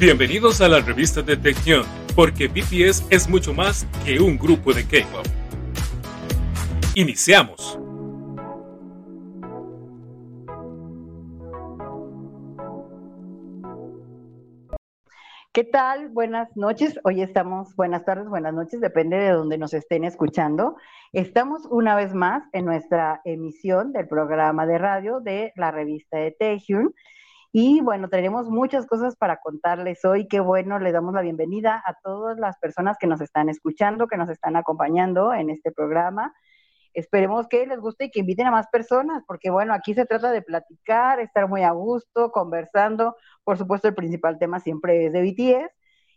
Bienvenidos a la revista de Tección, porque BTS es mucho más que un grupo de K-pop. Iniciamos. ¿Qué tal? Buenas noches. Hoy estamos, buenas tardes, buenas noches, depende de donde nos estén escuchando. Estamos una vez más en nuestra emisión del programa de radio de la revista de Taehyung. Y bueno, tenemos muchas cosas para contarles hoy. Qué bueno, le damos la bienvenida a todas las personas que nos están escuchando, que nos están acompañando en este programa. Esperemos que les guste y que inviten a más personas, porque bueno, aquí se trata de platicar, estar muy a gusto, conversando. Por supuesto, el principal tema siempre es de BTS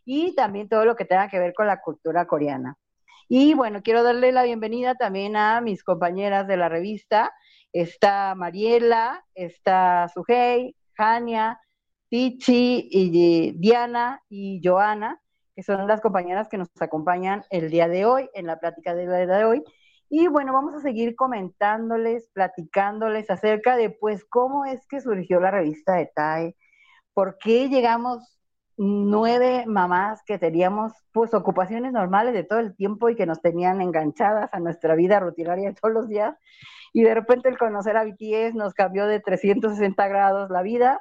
y también todo lo que tenga que ver con la cultura coreana. Y bueno, quiero darle la bienvenida también a mis compañeras de la revista. Está Mariela, está Sujei, Jania, Tichi, y Diana y Joana, que son las compañeras que nos acompañan el día de hoy, en la plática del día de hoy. Y bueno, vamos a seguir comentándoles, platicándoles acerca de pues cómo es que surgió la revista de TAE, por qué llegamos nueve mamás que teníamos pues ocupaciones normales de todo el tiempo y que nos tenían enganchadas a nuestra vida rutinaria de todos los días y de repente el conocer a BTS nos cambió de 360 grados la vida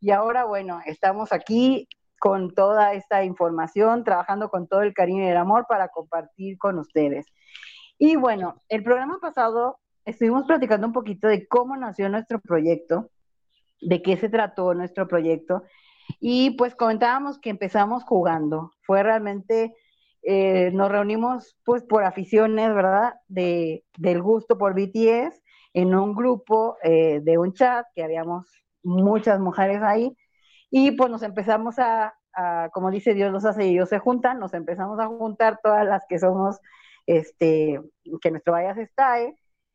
y ahora, bueno, estamos aquí con toda esta información, trabajando con todo el cariño y el amor para compartir con ustedes. Y bueno, el programa pasado estuvimos platicando un poquito de cómo nació nuestro proyecto, de qué se trató nuestro proyecto, y pues comentábamos que empezamos jugando. Fue realmente eh, nos reunimos pues por aficiones, ¿verdad? De, del gusto por BTS en un grupo eh, de un chat que habíamos muchas mujeres ahí y pues nos empezamos a, como dice Dios los hace y ellos se juntan, nos empezamos a juntar todas las que somos, este, que nuestro Vallas está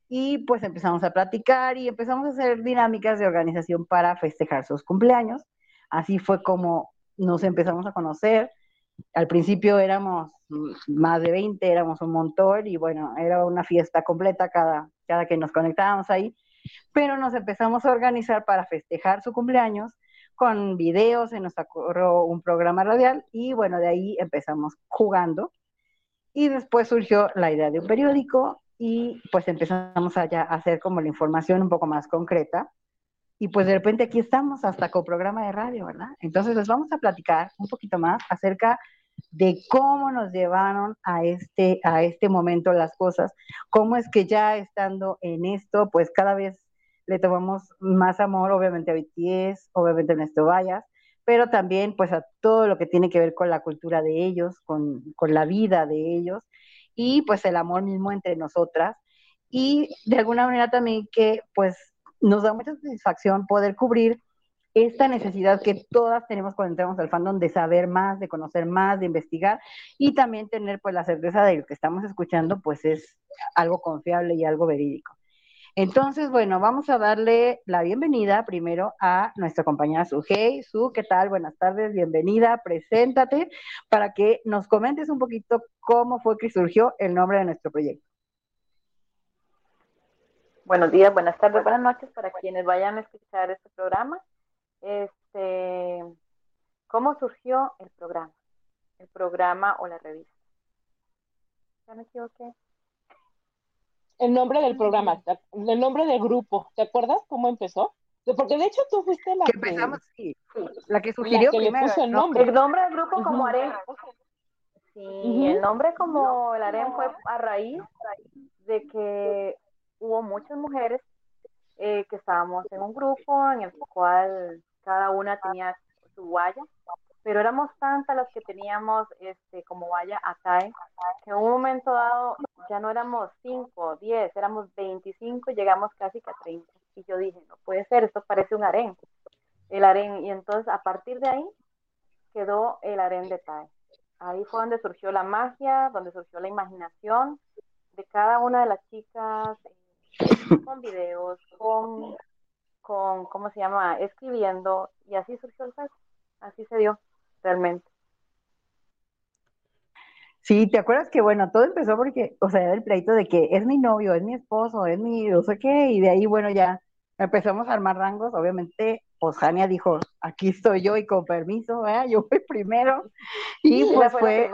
y pues empezamos a platicar y empezamos a hacer dinámicas de organización para festejar sus cumpleaños. Así fue como nos empezamos a conocer. Al principio éramos más de 20, éramos un montón y bueno, era una fiesta completa cada, cada que nos conectábamos ahí, pero nos empezamos a organizar para festejar su cumpleaños con videos, se nos ocurrió un programa radial y bueno, de ahí empezamos jugando. Y después surgió la idea de un periódico y pues empezamos a, hacer como la información un poco más concreta y pues de repente aquí estamos hasta con programa de radio, ¿verdad? Entonces les vamos a platicar un poquito más acerca de cómo nos llevaron a este, a este momento las cosas, cómo es que ya estando en esto, pues cada vez le tomamos más amor, obviamente a BTS, obviamente a Néstor Vallas, pero también pues a todo lo que tiene que ver con la cultura de ellos, con, con la vida de ellos y pues el amor mismo entre nosotras y de alguna manera también que pues nos da mucha satisfacción poder cubrir esta necesidad que todas tenemos cuando entramos al fandom de saber más, de conocer más, de investigar y también tener pues la certeza de lo que estamos escuchando pues es algo confiable y algo verídico. Entonces, bueno, vamos a darle la bienvenida primero a nuestra compañera Hey, Su, ¿qué tal? Buenas tardes, bienvenida, preséntate para que nos comentes un poquito cómo fue que surgió el nombre de nuestro proyecto. Buenos días, buenas tardes, buenas noches para quienes vayan a escuchar este programa. Este, ¿Cómo surgió el programa? El programa o la revista. ¿Ya me equivoqué? El nombre del programa, el nombre del grupo. ¿Te acuerdas cómo empezó? Porque de hecho tú fuiste la que, empezamos, sí, la que sugirió que primero, puso el nombre. El nombre del grupo como uh Sí, el nombre como el Aren fue a raíz de que hubo muchas mujeres eh, que estábamos en un grupo en el cual cada una tenía su valla, pero éramos tantas las que teníamos este, como valla ATAE, que en un momento dado ya no éramos 5, 10, éramos 25 y llegamos casi que a 30. Y yo dije, no puede ser, esto parece un harén, el harén. Y entonces a partir de ahí quedó el harén de TAE. Ahí fue donde surgió la magia, donde surgió la imaginación de cada una de las chicas, con videos, con, con, ¿cómo se llama? Escribiendo, y así surgió el juego, así se dio, realmente. Sí, ¿te acuerdas que, bueno, todo empezó porque, o sea, era el pleito de que es mi novio, es mi esposo, es mi no sé qué, y de ahí, bueno, ya empezamos a armar rangos, obviamente pues Jania dijo, aquí estoy yo y con permiso, ¿eh? yo fui primero. Y pues fue...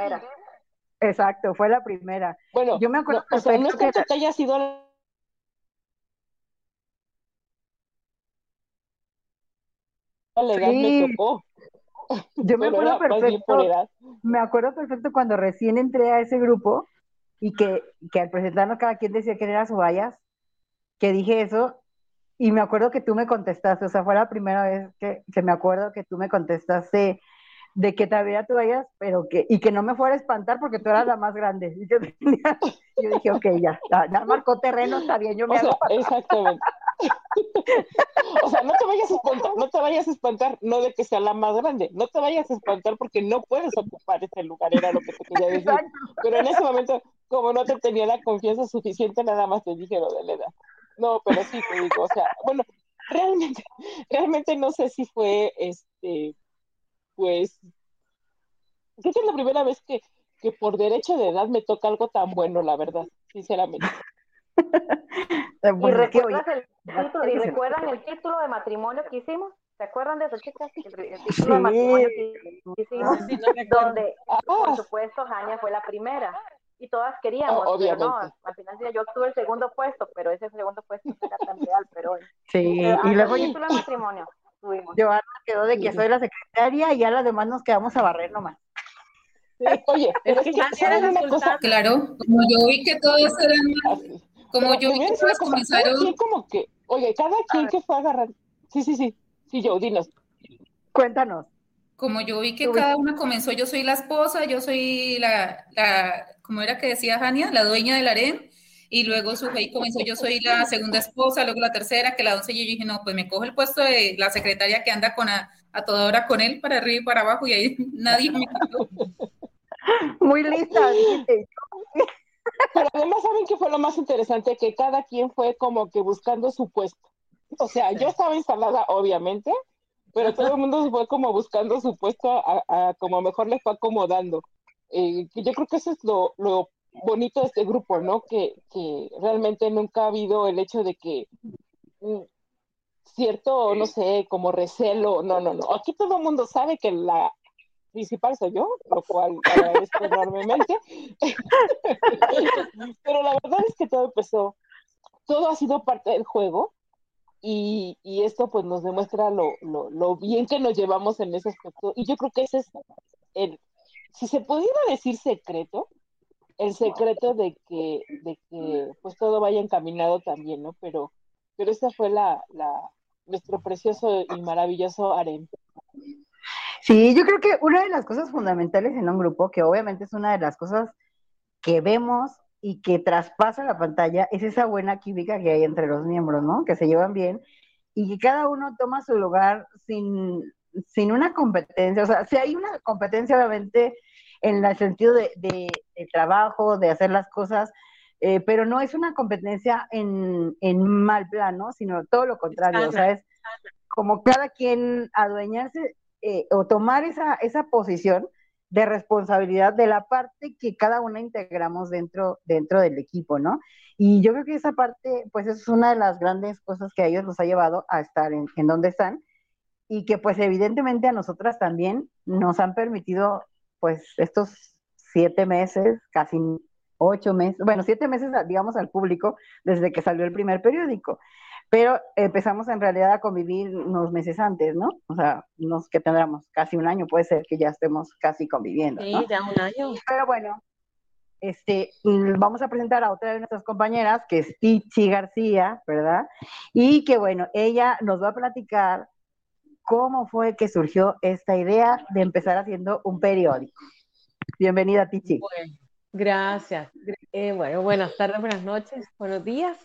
Exacto, fue la primera. Bueno, yo me acuerdo no, o sea, no es que, que haya sido la edad me tocó. Yo me acuerdo perfecto. Me acuerdo perfecto cuando recién entré a ese grupo y que, que al presentarnos cada quien decía que era su vallas, que dije eso, y me acuerdo que tú me contestaste, o sea, fue la primera vez que, que me acuerdo que tú me contestaste de que todavía tú vayas, pero que, y que no me fuera a espantar porque tú eras la más grande. Y yo, dije, ok, ya, ya, marcó terreno, está bien, yo me hago Exactamente. o sea, no te vayas a espantar, no te vayas a espantar, no de que sea la más grande, no te vayas a espantar porque no puedes ocupar ese lugar, era lo que te quería decir. Pero en ese momento, como no te tenía la confianza suficiente, nada más te dije lo de la edad. No, pero sí te digo, o sea, bueno, realmente, realmente no sé si fue este pues creo que es la primera vez que, que por derecho de edad me toca algo tan bueno, la verdad, sinceramente. ¿Y, recuerdas el título, ¿Y recuerdan el título de matrimonio que hicimos? ¿Se acuerdan de eso, chicas? El, título de matrimonio que hicimos, donde, por supuesto, Jania fue la primera. Y todas queríamos, oh, pero no, al final yo tuve el segundo puesto, pero ese segundo puesto era tan real, pero... Sí, y luego... El título de matrimonio. Joana quedó de que soy la secretaria y ya las demás nos quedamos a barrer nomás. oye, pero es que una cosa. Claro, como yo vi que todos eran como yo vi que todos comenzaron. como que, oye, cada quien que fue a agarrar. Sí, sí, sí. Sí, yo, dinos. Cuéntanos. Como yo vi que cada una comenzó, yo soy la esposa, yo soy la, la, como era que decía Jania, la dueña del harén, y luego su y comenzó, yo soy la segunda esposa, luego la tercera, que la doncella, y yo dije, no, pues me cojo el puesto de la secretaria que anda con a, toda hora con él, para arriba y para abajo, y ahí nadie me quitó. Muy lista. Pero además, ¿saben qué fue lo más interesante? Que cada quien fue como que buscando su puesto. O sea, yo estaba instalada, obviamente, pero todo el mundo fue como buscando su puesto a, como mejor le fue acomodando. Eh, yo creo que eso es lo, lo bonito de este grupo, ¿no? Que, que realmente nunca ha habido el hecho de que mm, cierto, no sé, como recelo, no, no, no. Aquí todo el mundo sabe que la principal soy yo, lo cual agradezco enormemente. Pero la verdad es que todo empezó, todo ha sido parte del juego y, y esto pues nos demuestra lo, lo, bien que nos llevamos en ese aspecto. Y yo creo que ese es el, si se pudiera decir secreto, el secreto de que, de que pues todo vaya encaminado también, ¿no? Pero, pero esa fue la, la, nuestro precioso y maravilloso harem. Sí, yo creo que una de las cosas fundamentales en un grupo, que obviamente es una de las cosas que vemos y que traspasa la pantalla, es esa buena química que hay entre los miembros, ¿no? Que se llevan bien y que cada uno toma su lugar sin, sin una competencia. O sea, si hay una competencia, obviamente, en el sentido de, de, trabajo, de hacer las cosas, eh, pero no es una competencia en, en, mal plano, sino todo lo contrario, o sea, es como cada quien adueñarse eh, o tomar esa, esa posición de responsabilidad de la parte que cada una integramos dentro, dentro del equipo, ¿no? Y yo creo que esa parte, pues es una de las grandes cosas que a ellos los ha llevado a estar en, en donde están y que pues evidentemente a nosotras también nos han permitido pues estos siete meses, casi ocho meses, bueno, siete meses, digamos, al público desde que salió el primer periódico. Pero empezamos en realidad a convivir unos meses antes, ¿no? O sea, nos que tendremos casi un año, puede ser que ya estemos casi conviviendo. Sí, ya un año. Pero bueno, este, vamos a presentar a otra de nuestras compañeras, que es Tichi García, ¿verdad? Y que bueno, ella nos va a platicar cómo fue que surgió esta idea de empezar haciendo un periódico. Bienvenida, Tichi. gracias. Eh, bueno, buenas tardes, buenas noches, buenos días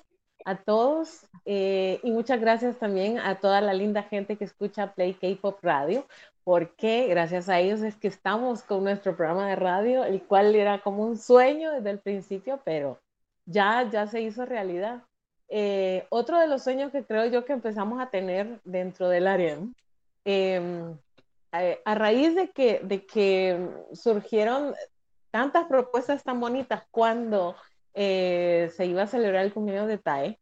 a todos eh, y muchas gracias también a toda la linda gente que escucha Play K-Pop Radio, porque gracias a ellos es que estamos con nuestro programa de radio, el cual era como un sueño desde el principio, pero ya, ya se hizo realidad. Eh, otro de los sueños que creo yo que empezamos a tener dentro del área Em, a, raíz de que, de que surgieron tantas propuestas tan bonitas cuando eh, se iba a celebrar el cumpleaños de TAE,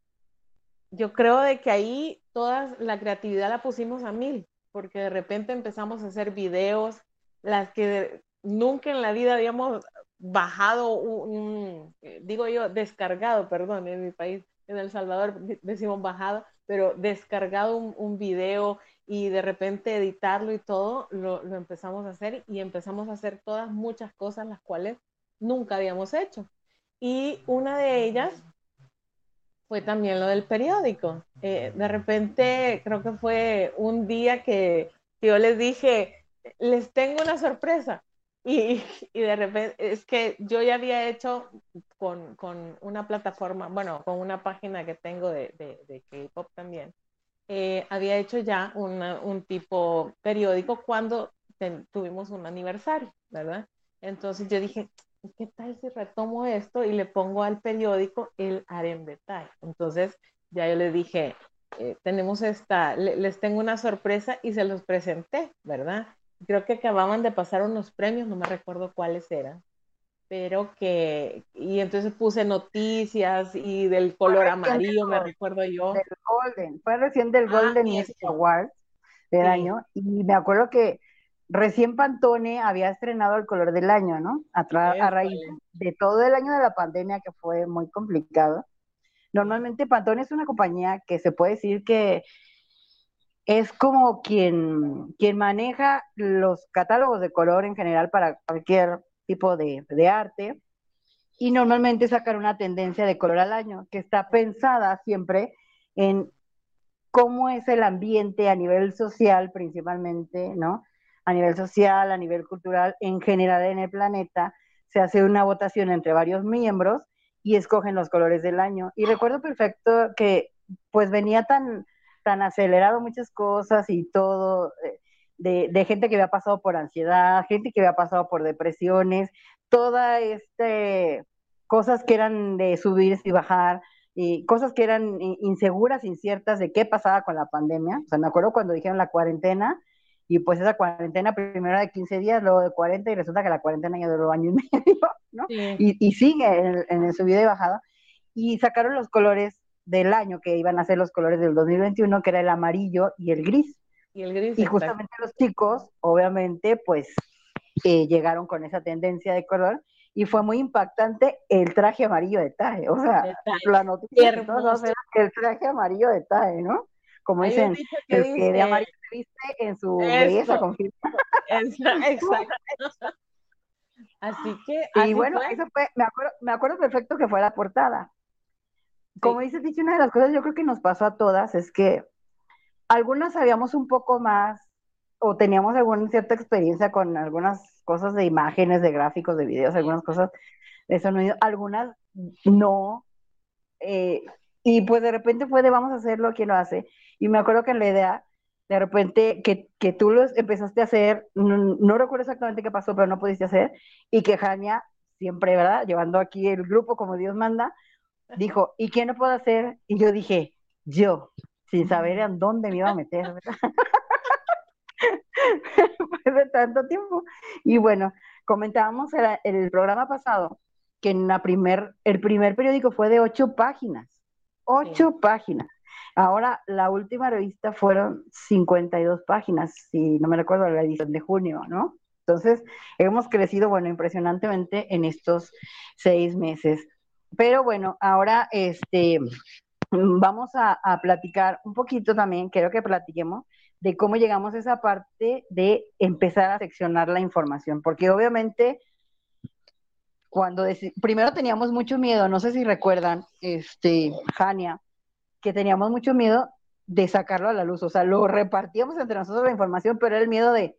yo creo de que ahí toda la creatividad la pusimos a mil, porque de repente empezamos a hacer videos, las que nunca en la vida habíamos bajado, un, eh, digo yo, descargado, perdón, en mi país, en El Salvador decimos bajado, pero descargado un, video y de repente editarlo y todo, lo, empezamos a hacer y empezamos a hacer todas muchas cosas las cuales nunca habíamos hecho. Y una de ellas fue también lo del periódico. Eh, de repente, creo que fue un día que yo les dije, les tengo una sorpresa. Y, y, de repente, es que yo ya había hecho con, con una plataforma, bueno, con una página que tengo de, de, de K-Pop también, eh, había hecho ya una, un tipo periódico cuando tuvimos un aniversario, ¿verdad? Entonces yo dije, ¿qué tal si retomo esto y le pongo al periódico el harem detalle? Entonces ya yo le dije, eh, tenemos esta, les tengo una sorpresa y se los presenté, ¿verdad? creo que acababan de pasar unos premios, no me recuerdo cuáles eran, pero que, y entonces puse noticias y del color amarillo, me recuerdo yo. Del Golden, fue recién del ah, Golden Music Awards del año, y me acuerdo que recién Pantone había estrenado el color del año, ¿no? A, a raíz de todo el año de la pandemia que fue muy complicado. Normalmente Pantone es una compañía que se puede decir que es como quien, quien maneja los catálogos de color en general para cualquier tipo de, de arte y normalmente sacan una tendencia de color al año que está pensada siempre en cómo es el ambiente a nivel social principalmente, ¿no? A nivel social, a nivel cultural, en general en el planeta, se hace una votación entre varios miembros y escogen los colores del año. Y recuerdo perfecto que pues venía tan, tan acelerado muchas cosas y todo, eh, de, de, gente que había pasado por ansiedad, gente que había pasado por depresiones, toda este cosas que eran de subir y bajar, y cosas que eran inseguras, inciertas de qué pasaba con la pandemia. O sea, me acuerdo cuando dijeron la cuarentena, y pues esa cuarentena primero de 15 días, luego de 40, y resulta que la cuarentena ya duró año y medio, ¿no? Y, y, sigue en, en el subida y bajada. Y sacaron los colores del año que iban a ser los colores del 2021, que era el amarillo y el gris. Y el gris. Y justamente los chicos, obviamente, pues eh, llegaron con esa tendencia de color y fue muy impactante el traje amarillo de Tae. O sea, la noticia de todos era el traje amarillo de Tae, ¿no? Como dicen, el que de amarillo se viste en su belleza confirma. Exacto. Así que. y bueno, eso fue, me acuerdo, me acuerdo perfecto que fue la portada. Como dices, dicho, una de las cosas yo creo que nos pasó a todas es que algunas sabíamos un poco más o teníamos alguna cierta experiencia con algunas cosas de imágenes, de gráficos, de videos, algunas cosas de sonido, algunas no. Eh, y pues de repente fue de vamos a hacerlo, ¿quién lo hace? Y me acuerdo que en la idea, de repente, que, que tú lo empezaste a hacer, no, recuerdo exactamente qué pasó, pero no pudiste hacer, y que Jania, siempre, ¿verdad? Llevando aquí el grupo como Dios manda, dijo, ¿y quién lo puede hacer? Y yo dije, yo, sin saber en dónde me iba a meter, ¿verdad? de tanto tiempo. Y bueno, comentábamos el, el programa pasado que en la primer, el primer periódico fue de ocho páginas, ocho páginas. Ahora, la última revista fueron 52 páginas, si no me recuerdo la edición de junio, ¿no? Entonces, hemos crecido, bueno, impresionantemente en estos seis meses. Pero bueno, ahora este, vamos a, platicar un poquito también, quiero que platiquemos de cómo llegamos a esa parte de empezar a seccionar la información, porque obviamente cuando primero teníamos mucho miedo, no sé si recuerdan, este, Jania, que teníamos mucho miedo de sacarlo a la luz, o sea, lo repartíamos entre nosotros la información, pero era el miedo de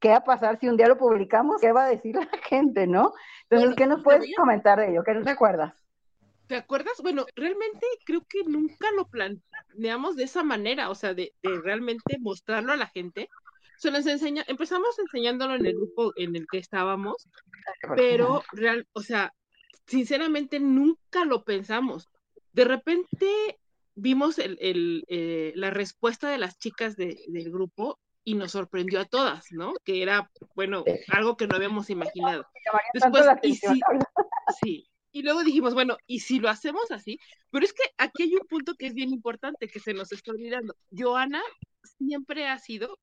qué va a pasar si un día lo publicamos, qué va a decir la gente, ¿no? Entonces, ¿qué nos puedes comentar de ello? ¿Qué recuerdas? ¿Te acuerdas? Bueno, realmente creo que nunca lo planeamos de esa manera, o sea, de, realmente mostrarlo a la gente. Se nos enseña, empezamos enseñándolo en el grupo en el que estábamos, pero real, o sea, sinceramente nunca lo pensamos. De repente vimos el, el, eh, la respuesta de las chicas de, del grupo y nos sorprendió a todas, ¿no? Que era, bueno, algo que no habíamos imaginado. Después, y sí, y luego dijimos, bueno, ¿y si lo hacemos así? Pero es que aquí hay un punto que es bien importante que se nos está olvidando. Joana siempre ha sido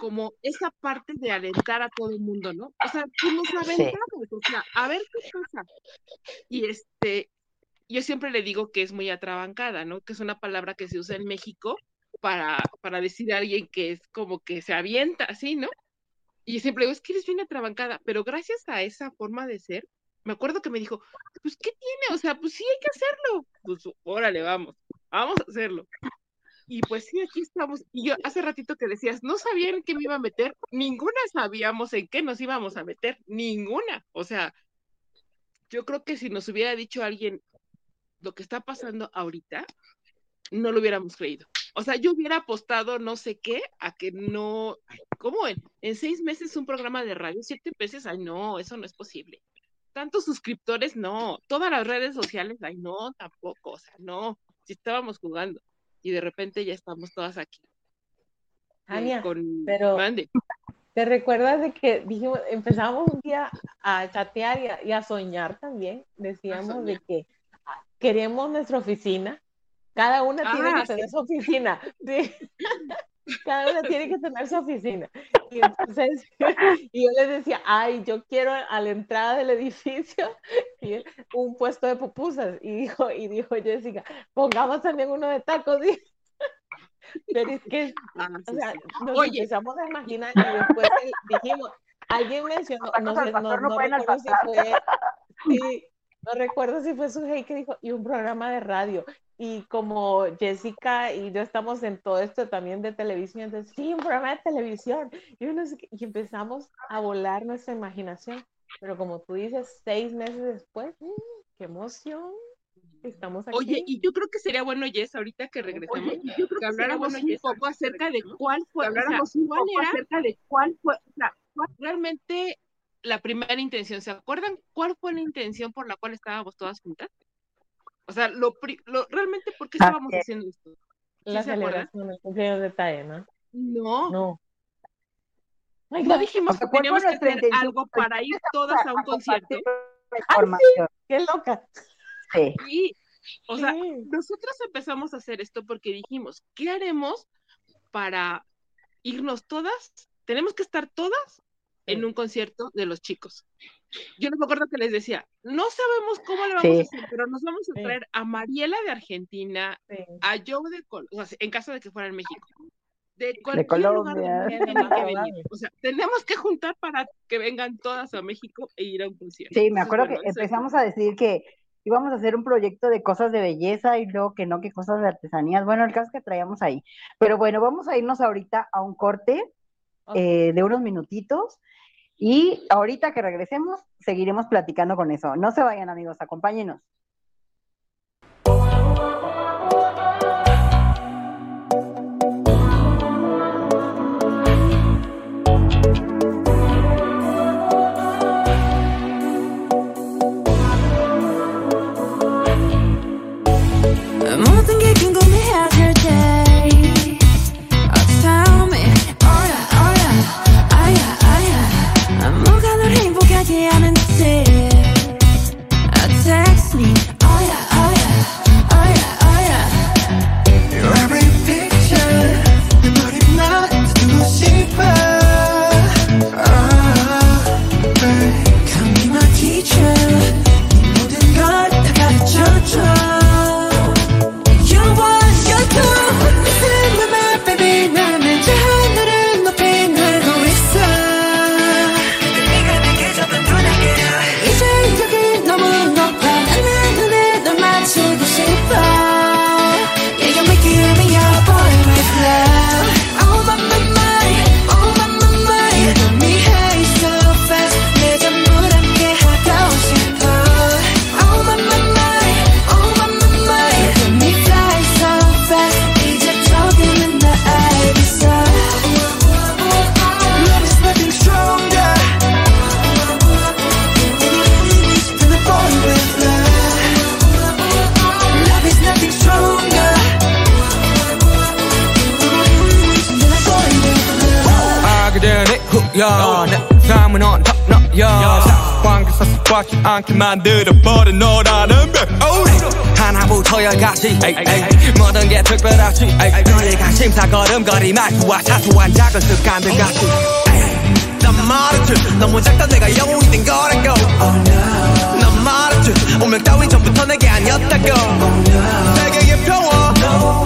como esa parte de alentar a todo el mundo, ¿no? O sea, tú nos aventamos, o sea, a ver qué pasa. Y este, yo siempre le digo que es muy atrabancada, ¿no? Que es una palabra que se usa en México para, para decir a alguien que es como que se avienta así, ¿no? Y siempre digo, es que eres bien atrabancada, pero gracias a esa forma de ser, me acuerdo que me dijo, pues, ¿qué tiene? O sea, pues sí, hay que hacerlo. Pues, órale, vamos, vamos a hacerlo. Y pues sí, aquí estamos. Y yo hace ratito que decías, no sabían en qué me iba a meter, ninguna sabíamos en qué nos íbamos a meter, ninguna. O sea, yo creo que si nos hubiera dicho alguien lo que está pasando ahorita, no lo hubiéramos creído. O sea, yo hubiera apostado no sé qué a que no, ¿cómo en, en seis meses un programa de radio, siete veces? Ay, no, eso no es posible. Tantos suscriptores, no. Todas las redes sociales, ay, no, tampoco. O sea, no. Si estábamos jugando y de repente ya estamos todas aquí. Ania, pero ¿te recuerdas de que dijimos, empezamos un día a chatear y a, soñar también? Decíamos de que queremos nuestra oficina cada una tiene que tener su oficina. Sí. Cada una tiene que tener su oficina. Y entonces, y yo les decía, ay, yo quiero a la entrada del edificio un puesto de pupusas. Y dijo, y dijo Jessica, pongamos también uno de tacos. Pero es que, ah, o sea, nos empezamos a imaginar y después dijimos, alguien mencionó, no, sé, no, no, no recuerdo si fue, sí, no recuerdo si fue su que dijo, y un programa de radio y como Jessica y yo estamos en todo esto también de televisión, entonces, sí, un programa de televisión. Y, y empezamos a volar nuestra imaginación. Pero como tú dices, seis meses después, ¡mm! ¡qué emoción! Estamos aquí. Oye, y yo creo que sería bueno, Jess, ahorita que regresemos, que habláramos un poco acerca de cuál fue, habláramos cuál era, acerca de cuál fue, realmente la primera intención. ¿Se acuerdan cuál fue la intención por la cual estábamos todas juntas? O sea, lo, lo realmente, ¿por qué estábamos haciendo esto? la celebración del cumpleaños de. No. No. no dijimos que teníamos que hacer algo para ir todas a un concierto. ¡Ay, sí! ¡Qué loca! Sí. O sea, nosotros empezamos a hacer esto porque dijimos, ¿qué haremos para irnos todas? Tenemos que estar todas en un concierto de los chicos. Yo no me acuerdo que les decía, no sabemos cómo le vamos a hacer, pero nos vamos a traer a Mariela de Argentina, a Joe de Colombia, en caso de que fuera en México, de cualquier lugar O sea, tenemos que juntar para que vengan todas a México e ir a un concierto. Sí, me acuerdo que empezamos a decir que íbamos a hacer un proyecto de cosas de belleza y luego que no, que cosas de artesanías. Bueno, el caso que traíamos ahí. Pero bueno, vamos a irnos ahorita a un corte eh, de unos minutitos y ahorita que regresemos, seguiremos platicando con eso. No se vayan amigos, acompáñenos. 습관치 않게 만들어버린 너라는 백 하나부터 열까지 모든 게 특별하지. 너의 관심사 걸음걸이 말투와 사소한 작은 습관들 같이. 난 말했지. 너무 작다 내가 영웅이 된 거라고. 난 말했지. 운명 따윈 전부터 내게 아니었다고. 세계의 평화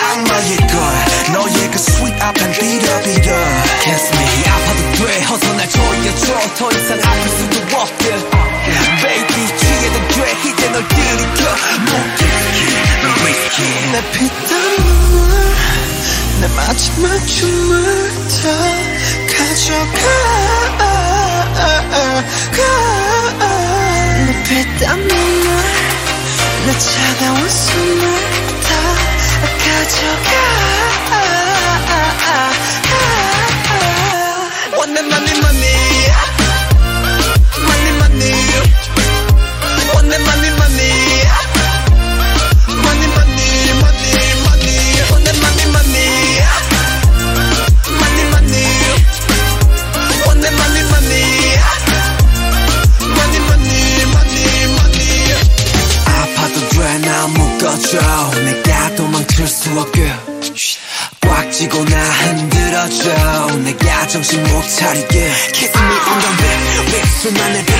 악마의 걸 너의 그 sweet 앞엔 비려비려 Kiss me. 아파도 돼. 어서 날 조여줘. 더 이상 아플 수도 없게. Baby 취해도 돼. 이제 널 들이켜 못 risky. 내 피땀 눈물 내 마지막 춤을 다 가져가. 내 피땀 눈물 내 차가운 숨을 다 가져가 원내 money money money money 원내 money money money money money money 원내 money money money money 원내 money money money money money 아파도 돼나 묶어줘 없게. 꽉 쥐고 나 흔들어줘. 내가 정신 못 차리게. Kiss me on the lip lip 수만의 빛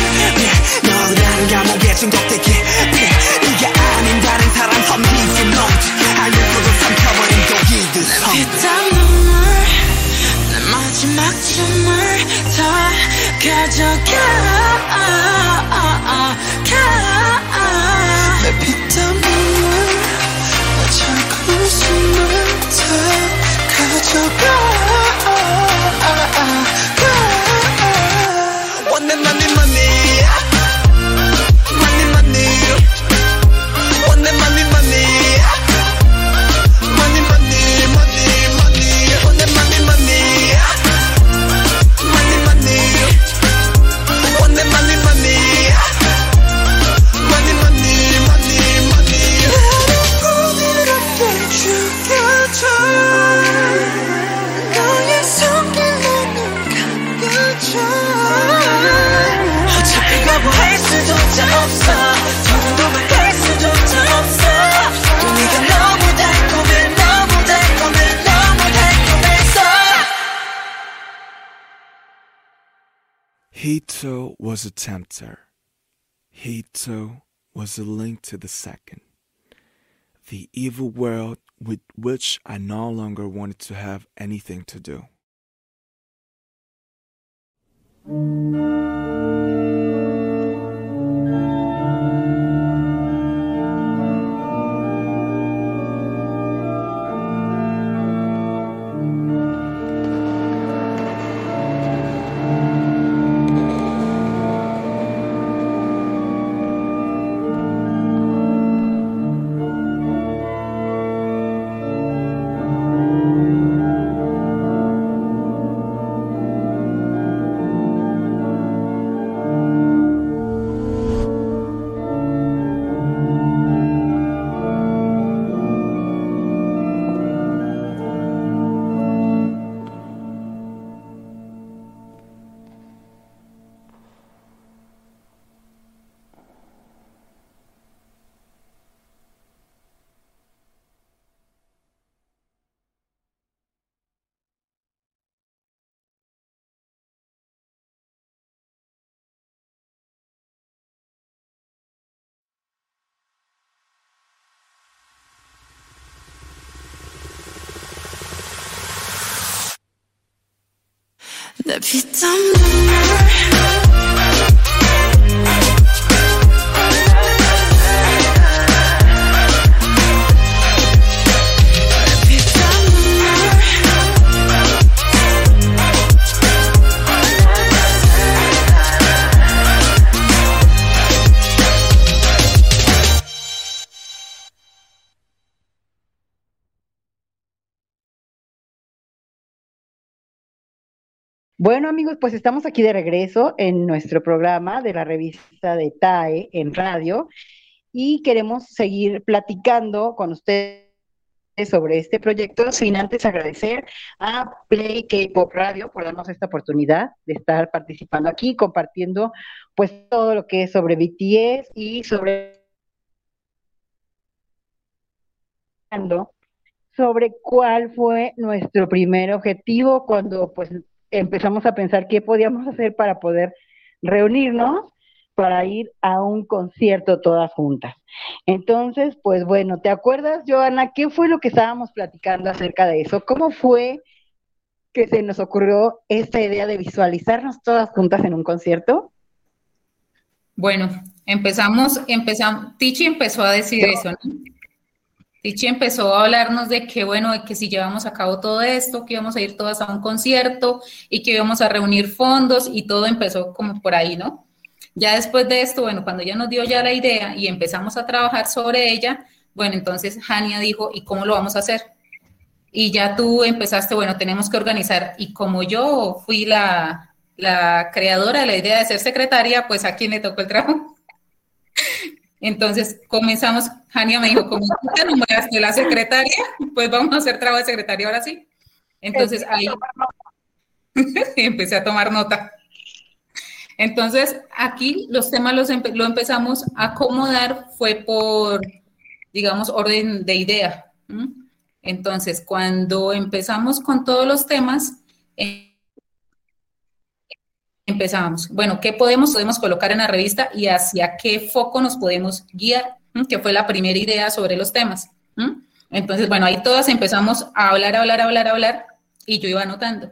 너라는 감옥에 중독되게. 네가 아닌 다른 사람 선비지 넌 알면서도 삼켜버린 독이듯 피땀 눈물 내 마지막 춤을 다 가져가. 차가운 숨을 다 가져가 was a tempter. He too was a link to the second. The evil world with which I no longer wanted to have anything to do. Bueno, amigos, pues estamos aquí de regreso en nuestro programa de la revista de TAE en radio y queremos seguir platicando con ustedes sobre este proyecto sin antes agradecer a Play K-Pop Radio por darnos esta oportunidad de estar participando aquí, compartiendo pues todo lo que es sobre BTS y sobre sobre cuál fue nuestro primer objetivo cuando pues empezamos a pensar qué podíamos hacer para poder reunirnos para ir a un concierto todas juntas. Entonces, pues bueno, ¿te acuerdas, Joana, qué fue lo que estábamos platicando acerca de eso? ¿Cómo fue que se nos ocurrió esta idea de visualizarnos todas juntas en un concierto? Bueno, empezamos, empezamos, Tichi empezó a decir eso, ¿no? Tichi empezó a hablarnos de que, bueno, de que si llevamos a cabo todo esto, que íbamos a ir todas a un concierto y que íbamos a reunir fondos y todo empezó como por ahí, ¿no? Ya después de esto, bueno, cuando ella nos dio ya la idea y empezamos a trabajar sobre ella, bueno, entonces Hania dijo, ¿y cómo lo vamos a hacer? Y ya tú empezaste, bueno, tenemos que organizar. Y como yo fui la, la creadora de la idea de ser secretaria, pues a quién le tocó el trabajo. Entonces comenzamos, Jania me dijo, como tú te nombraste la secretaria, pues vamos a hacer trabajo de secretaria ahora sí. Entonces ahí empecé a tomar nota. Entonces aquí los temas los empe lo empezamos a acomodar, fue por, digamos, orden de idea. Entonces cuando empezamos con todos los temas, eh, empezamos, bueno, ¿qué podemos, podemos colocar en la revista y hacia qué foco nos podemos guiar? ¿m? Que fue la primera idea sobre los temas. ¿m? Entonces, bueno, ahí todas empezamos a hablar, hablar, hablar, hablar, y yo iba anotando.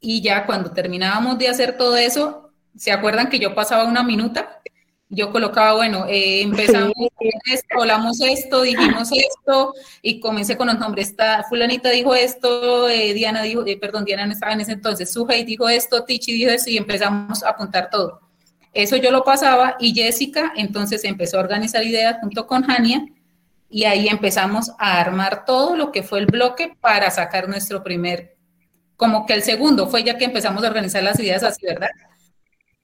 Y ya cuando terminábamos de hacer todo eso, ¿se acuerdan que yo pasaba una minuta? Yo colocaba, bueno, eh, empezamos esto, hablamos esto, dijimos esto, y comencé con los nombres. Esta, fulanita dijo esto, eh, Diana dijo, eh, perdón, Diana no estaba en ese entonces, Sujei dijo esto, Tichi dijo esto, y empezamos a apuntar todo. Eso yo lo pasaba, y Jessica entonces empezó a organizar ideas junto con Hania, y ahí empezamos a armar todo lo que fue el bloque para sacar nuestro primer, como que el segundo fue ya que empezamos a organizar las ideas así, ¿verdad?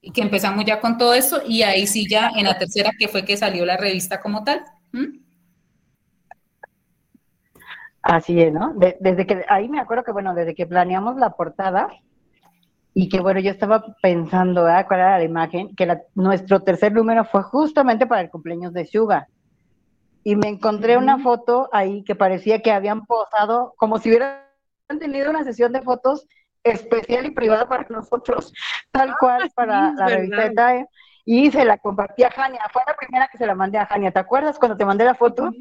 Y que empezamos ya con todo esto y ahí sí ya en la tercera que fue que salió la revista como tal. ¿Mm? Así es, ¿no? De- desde que, ahí me acuerdo que, bueno, desde que planeamos la portada y que, bueno, yo estaba pensando, ¿verdad? ¿Cuál era la imagen? Que la- nuestro tercer número fue justamente para el cumpleaños de Suga. Y me encontré una foto ahí que parecía que habían posado como si hubieran tenido una sesión de fotos especial y privada para nosotros, tal Ah, cual para la revista de. TAE. Y se la compartí a Jania. Fue la primera que se la mandé a Jania. ¿Te acuerdas cuando te mandé la foto?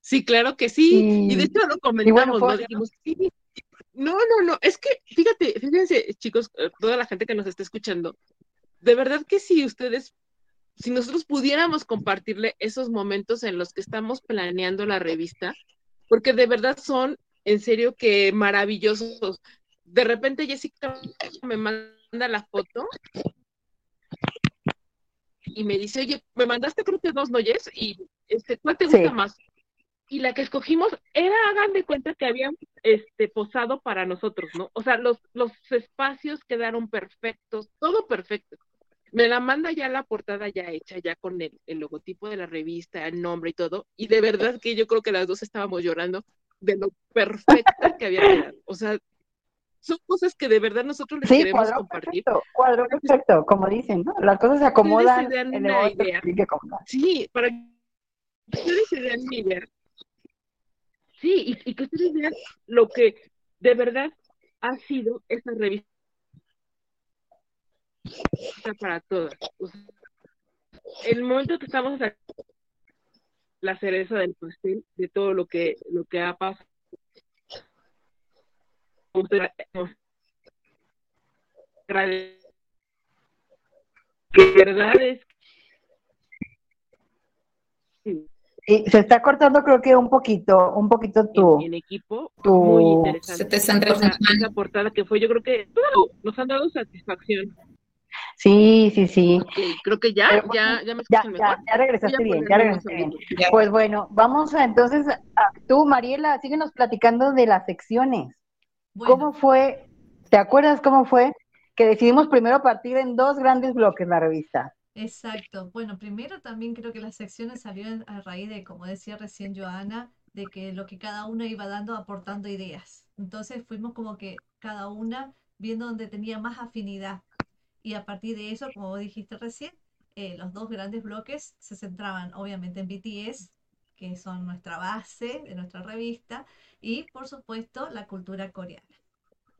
Sí, claro que sí. Y, de hecho lo comentamos, bueno, ¿no? Dijimos, sí. No, no, no. Es que, fíjate, fíjense, chicos, eh, toda la gente que nos está escuchando, de verdad que si ustedes, si nosotros pudiéramos compartirle esos momentos en los que estamos planeando la revista, porque de verdad son, en serio, que maravillosos. De repente Jessica me manda la foto y me dice, oye, me mandaste creo que dos, ¿no, Jess? Y este, ¿cuál te gusta Sí. más? Y la que escogimos era, hagan de cuenta que habían este, posado para nosotros, ¿no? O sea, los, los espacios quedaron perfectos, todo perfecto. Me la manda ya la portada ya hecha, ya con el, el logotipo de la revista, el nombre y todo. Y de verdad que yo creo que las dos estábamos llorando de lo perfecta que había quedado. O sea, son cosas que de verdad nosotros les Sí, queremos cuadró compartir. perfecto, cuadró perfecto, como dicen, ¿no? Las cosas se acomodan den en el una momento que idea. que. Sí, para que ustedes se den una idea. Sí, y, y que ustedes vean lo que de verdad ha sido esta revista para todas. O sea, el momento que estamos la cereza del pastel de todo lo que lo que ha pasado. Que verdad es sí, Y se está cortando creo que un poquito, un poquito tu, en, en equipo tu- muy interesante. Se te está O sea, entrecortando. esa portada que fue, yo creo que nos han dado satisfacción. Sí, sí, sí. Creo que ya, Pero ya, ya me Ya, mejor. ya regresaste bien, ya regresaste bien. Pues bueno, vamos a entonces, a- tú, Mariela, síguenos platicando de las secciones. Bueno, ¿Cómo fue? ¿Te acuerdas cómo fue que decidimos primero partir en dos grandes bloques la revista? exacto. Bueno, primero también creo que las secciones salieron a raíz de, como decía recién Joana, de que lo que cada una iba dando, aportando ideas. Entonces fuimos como que cada una viendo donde tenía más afinidad. Y a partir de eso, como dijiste recién, eh, los dos grandes bloques se centraban obviamente en BTS, que son nuestra base de nuestra revista, y por supuesto la cultura coreana.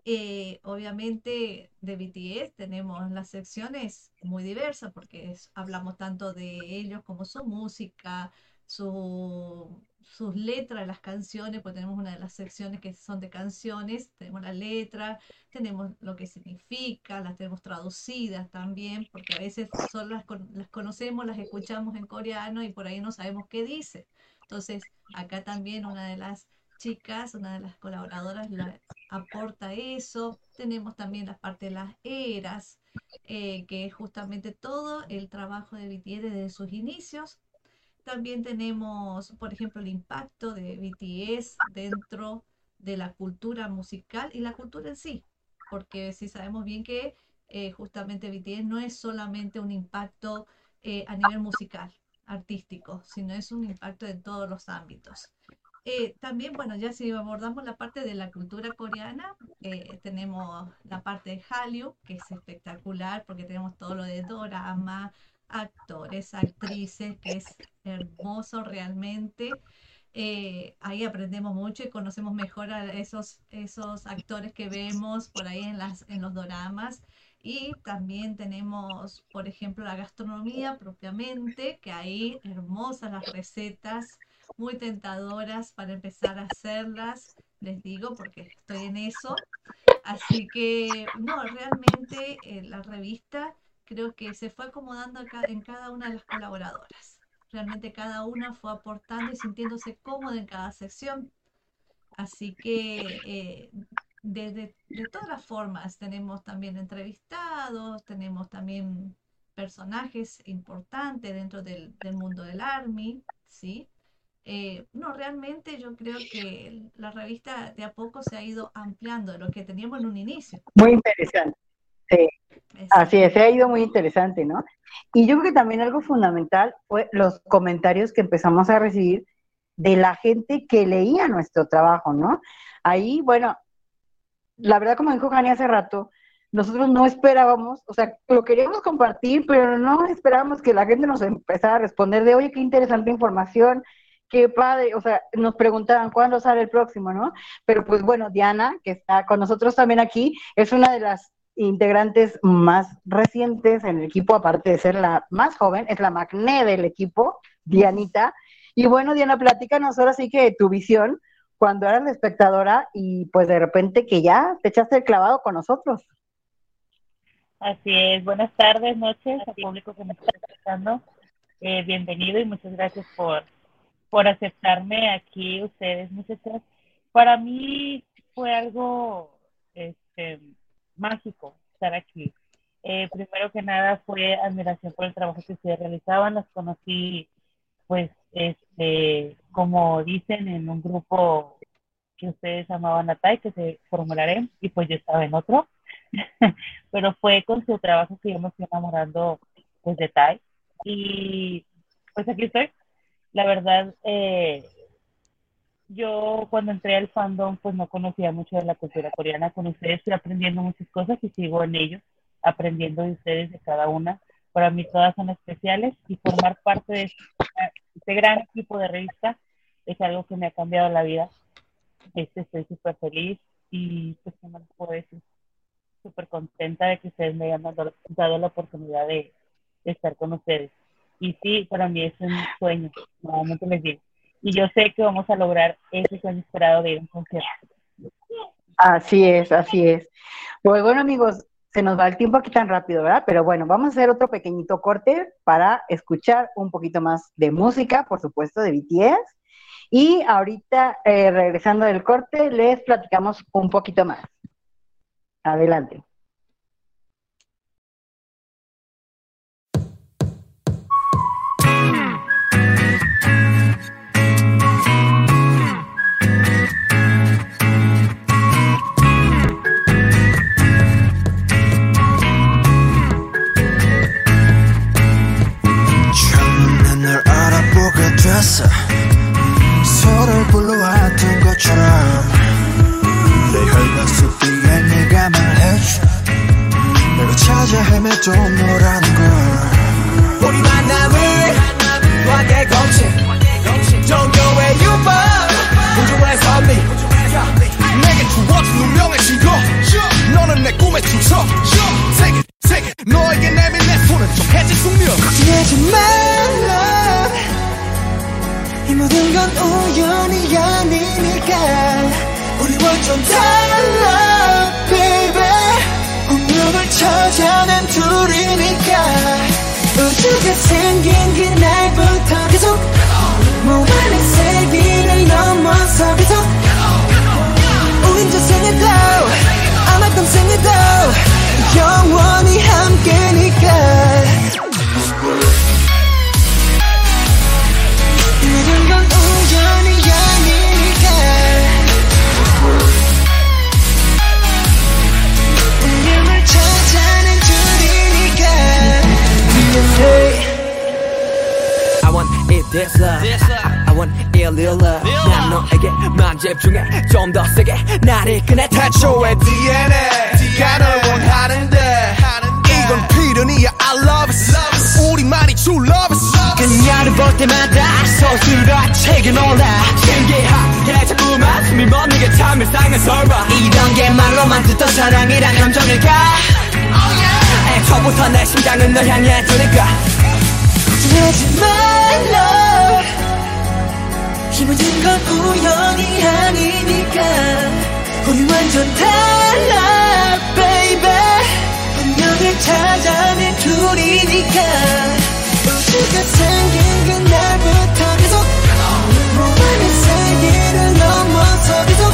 Eh, obviamente de BTS tenemos las secciones muy diversas porque hablamos tanto de ellos como su música, su- sus letras las canciones, pues tenemos una de las secciones que son de canciones, tenemos la letra, tenemos lo que significa, las tenemos traducidas también, porque a veces solo las, las conocemos, las escuchamos en coreano y por ahí no sabemos qué dice. Entonces, acá también una de las chicas, una de las colaboradoras la, aporta eso. Tenemos también la parte de las eras, eh, que es justamente todo el trabajo de BTS desde sus inicios. También tenemos, por ejemplo, el impacto de BTS dentro de la cultura musical y la cultura en sí, porque sí sabemos bien que eh, justamente BTS no es solamente un impacto eh, a nivel musical, artístico, sino es un impacto en todos los ámbitos. Eh, también, bueno, ya si abordamos la parte de la cultura coreana, eh, tenemos la parte de Hallyu, que es espectacular porque tenemos todo lo de dorama, actores, actrices, que es hermoso realmente. Eh, ahí aprendemos mucho y conocemos mejor a esos, esos actores que vemos por ahí en las, en los doramas. Y también tenemos, por ejemplo, la gastronomía propiamente, que ahí hermosas las recetas, muy tentadoras para empezar a hacerlas, les digo, porque estoy en eso. Así que, no, realmente eh, la revista creo que se fue acomodando en cada una de las colaboradoras. Realmente cada una fue aportando y sintiéndose cómoda en cada sección. Así que eh, de, todas las formas tenemos también entrevistados, tenemos también personajes importantes dentro del, del mundo del Army, ¿sí? Eh, no, realmente yo creo que la revista de a poco se ha ido ampliando de lo que teníamos en un inicio. Muy interesante. Sí, así es, Exacto. se ha ido muy interesante, ¿no? Y yo creo que también algo fundamental fue los comentarios que empezamos a recibir de la gente que leía nuestro trabajo, ¿no? Ahí, bueno, la verdad, como dijo Jani hace rato, nosotros no esperábamos, o sea, lo queríamos compartir, pero no esperábamos que la gente nos empezara a responder de, oye, qué interesante información, qué padre, o sea, nos preguntaban cuándo sale el próximo, ¿no? Pero pues bueno, Diana, que está con nosotros también aquí, es una de las integrantes más recientes en el equipo, aparte de ser la más joven, es la magné del equipo, Dianita. Y bueno, Diana, platícanos ahora sí que tu visión cuando eras la espectadora y pues de repente que ya te echaste el clavado con nosotros. Así es, buenas tardes, noches al público que me está escuchando. Eh, bienvenido y muchas gracias por, por aceptarme aquí, ustedes, muchachas. Para mí fue algo este, mágico estar aquí. Eh, primero que nada fue admiración por el trabajo que ustedes realizaban, las conocí, pues, este, como dicen, en un grupo que ustedes llamaban ATAI, que se formularé, y pues yo estaba en otro, pero fue con su trabajo que yo me fui enamorando, pues, de TAI, y pues aquí estoy. La verdad, eh, yo cuando entré al fandom, pues no conocía mucho de la cultura coreana. Con ustedes estoy aprendiendo muchas cosas y sigo en ellos, aprendiendo de ustedes, de cada una. Para mí todas son especiales y formar parte de este, gran equipo de revista es algo que me ha cambiado la vida. Este, estoy súper feliz y pues qué más puedo decir. Súper contenta de que ustedes me hayan dado, dado la oportunidad de, estar con ustedes. Y sí, para mí es un sueño, nuevamente les digo y yo sé que vamos a lograr ese sueño esperado de ir a un concierto. Así es, así es. Pues bueno, amigos, se nos va el tiempo aquí tan rápido, ¿verdad? Pero bueno, vamos a hacer otro pequeñito corte para escuchar un poquito más de música, por supuesto, de BTS. Y ahorita, eh, regresando del corte, les platicamos un poquito más. Adelante. 됐어. 서로를 불러왔던 것처럼 내 혈관 속 뒤에 네가 말해줘. 내가 찾아 헤매도 너라는 걸. 우리 만남을 과거의 공식 종교의 유법. 우주의 섭리. 내게 주어진 운명의 신고 너는 내 꿈의 주석 세계 세계 너에게 내민 내 손은 정해진 숙명. 걱정하지 말라 이 모든 건 우연이 아니니까. 우리 완전 달라 baby. 운명을 찾아낸 둘이니까. 우주가 생긴 그날부터 계속 무한의 세기를 넘어서 계속 우린 저생에도 아마 평생에도 영원히 함께니까 집중해 좀 더 세게 나를 꺼내 태초의 DNA가 널 원하는데. 이건 필연이야. I love it 우리만이 true love it 그녀를 볼 때마다 서술아 책에 놀라. 신기하게 자꾸만 숨이 멎는 참 일상의 설화 이런 게 말로만 듣던 사랑이란 감정일까? 애초부터 내 심장은 널 향해 두니까. 걱정하지 말라 이 모든 건 우연이 아니니까. 우리 완전 달라 baby. 운명을 찾아낸 둘이니까. 우주가 생긴 그날부터 계속. 무한의 세계를 넘어서 계속.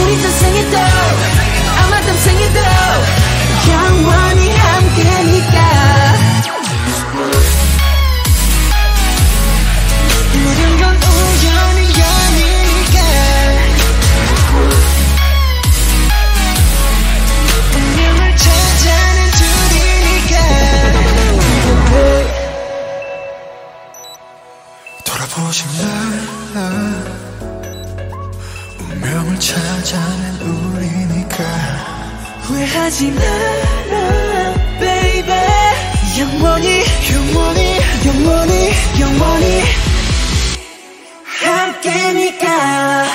우리 저생에도 아마 평생에도 영원히 함께니까 괜찮은 우리니까. 후회하지 마라 baby. 영원히 영원히 영원히 영원히 함께니까.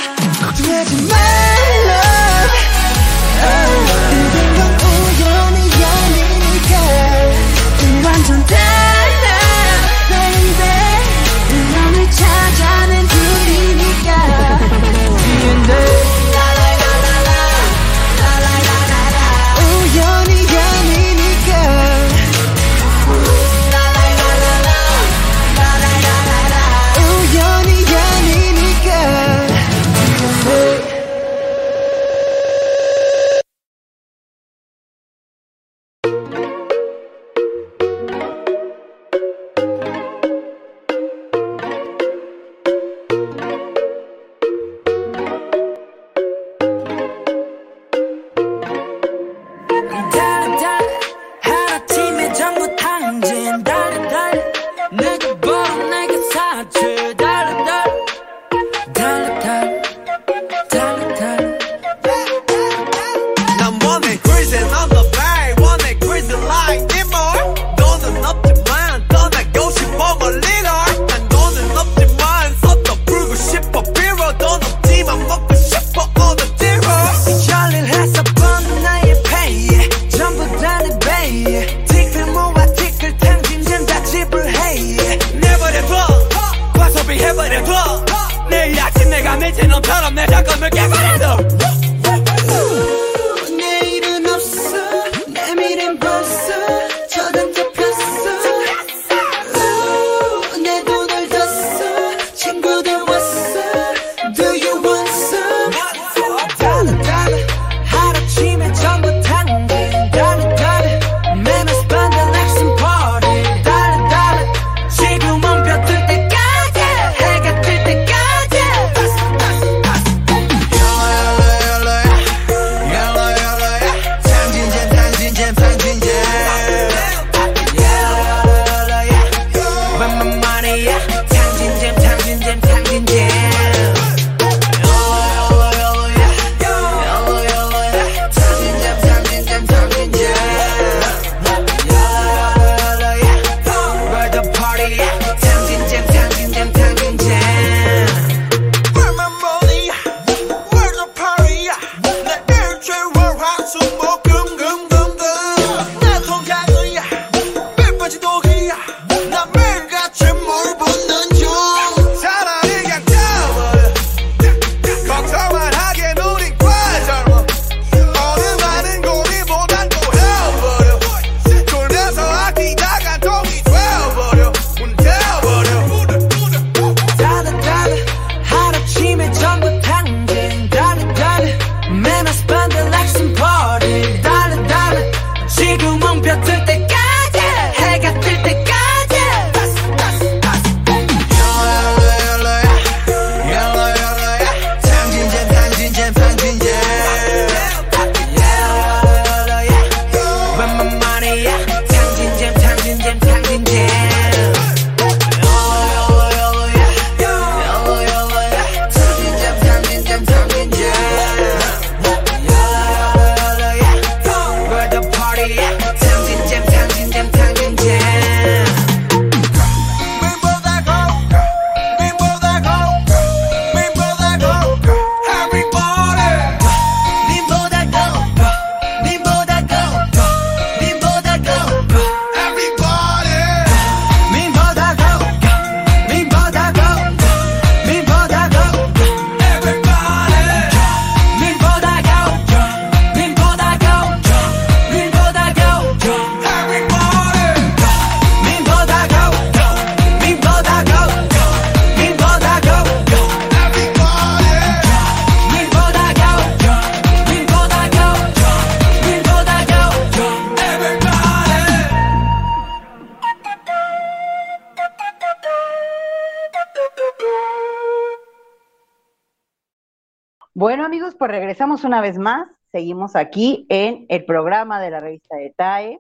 pues regresamos una vez más, seguimos aquí en el programa de la revista de TAE,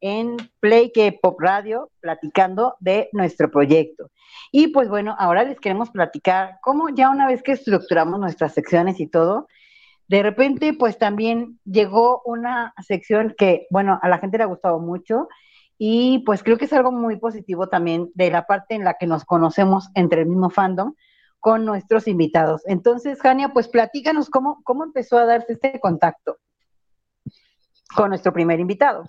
en Play que Pop Radio, platicando de nuestro proyecto. Y pues bueno, ahora les queremos platicar cómo ya una vez que estructuramos nuestras secciones y todo, de repente pues también llegó una sección que, bueno, a la gente le ha gustado mucho y pues creo que es algo muy positivo también de la parte en la que nos conocemos entre el mismo fandom con nuestros invitados. Entonces, Jania, pues platícanos cómo, cómo empezó a darse este contacto con nuestro primer invitado.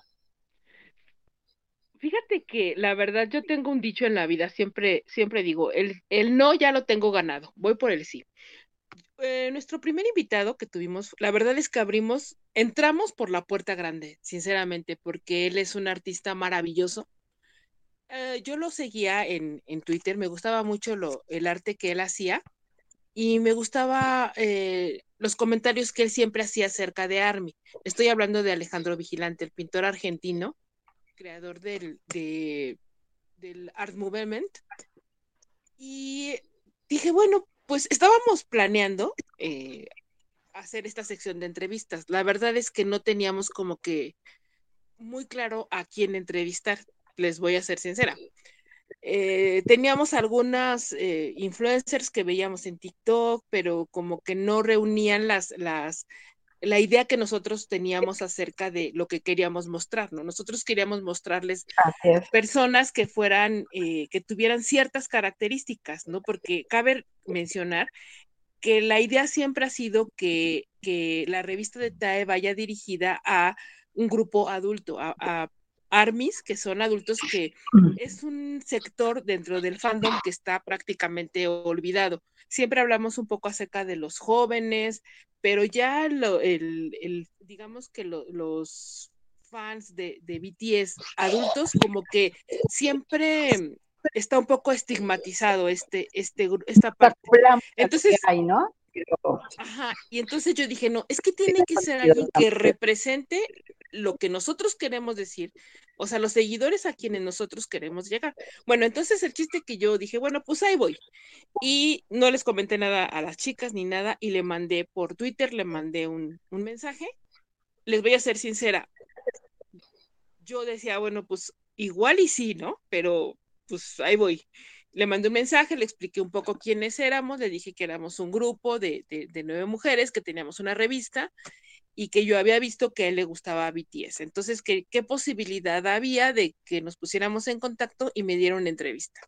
Fíjate que la verdad yo tengo un dicho en la vida, siempre, siempre digo, el, el no ya lo tengo ganado, voy por el sí. Eh, nuestro primer invitado que tuvimos, la verdad es que abrimos, entramos por la puerta grande, sinceramente, porque él es un artista maravilloso. Eh, yo lo seguía en, en Twitter, me gustaba mucho lo, el arte que él hacía y me gustaba eh, los comentarios que él siempre hacía acerca de Army. Estoy hablando de Alejandro Vigilante, el pintor argentino, creador del, de, del Art Movement. Y dije, bueno, pues estábamos planeando eh, hacer esta sección de entrevistas. La verdad es que no teníamos como que muy claro a quién entrevistar, les voy a ser sincera. Eh, teníamos algunas eh, influencers que veíamos en TikTok, pero como que no reunían las, las, la idea que nosotros teníamos acerca de lo que queríamos mostrar, ¿no? Nosotros queríamos mostrarles personas que fueran, eh, que tuvieran ciertas características, ¿no? Porque cabe mencionar que la idea siempre ha sido que, que la revista de TAE vaya dirigida a un grupo adulto, a, a armies, que son adultos que es un sector dentro del fandom que está prácticamente olvidado. Siempre hablamos un poco acerca de los jóvenes, pero ya lo, el, el, digamos que lo, los fans de, de BTS adultos como que siempre está un poco estigmatizado este, este, esta parte. Entonces, hay, ¿no? Ajá, y entonces yo dije, no, es que tiene que ser alguien que represente lo que nosotros queremos decir, o sea, los seguidores a quienes nosotros queremos llegar. Bueno, entonces el chiste que yo dije, bueno, pues ahí voy. Y no les comenté nada a las chicas ni nada, y le mandé por Twitter, le mandé un, un mensaje. Les voy a ser sincera, yo decía, bueno, pues igual y sí, ¿no? Pero pues ahí voy le mandé un mensaje, le expliqué un poco quiénes éramos, le dije que éramos un grupo de, nueve mujeres, que teníamos una revista y que yo había visto que él le gustaba BTS. Entonces, ¿qué, posibilidad había de que nos pusiéramos en contacto y me dieron una entrevista?